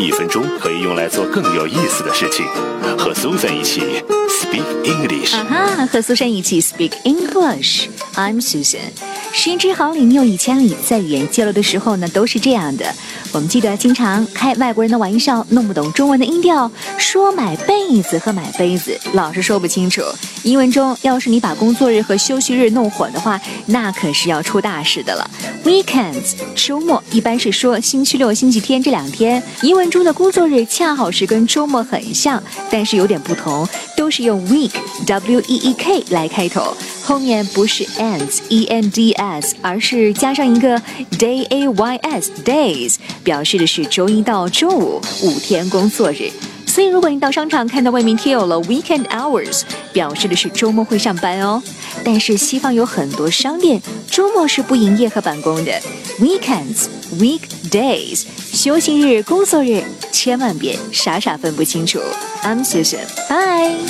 一分钟可以用来做更有意思的事情。和 Susan 一起 Speak English。啊哈，和苏珊一起 Speak English。I'm Susan。十之毫厘，谬以千里，在语言交流的时候呢，都是这样的。我们记得经常开外国人的玩笑，弄不懂中文的音调，说买被子和买杯子，老是说不清楚。英文中，要是你把工作日和休息日弄混的话，那可是要出大事的了。Weekends 周末一般是说星期六、星期天这两天，英文中的工作日恰好是跟周末很像，但是有点不同，都是用 week w e e k 来开头，后面不是 ends e n d s，而是加上一个 day a y s days，表示的是周一到周五五天工作日。所以，如果你到商场看到外面贴有了 weekend hours，表示的是周末会上班哦。但是西方有很多商店周末是不营业和办公的，weekends、weekdays、休息日、工作日，千万别傻傻分不清楚。I'm Susan，bye。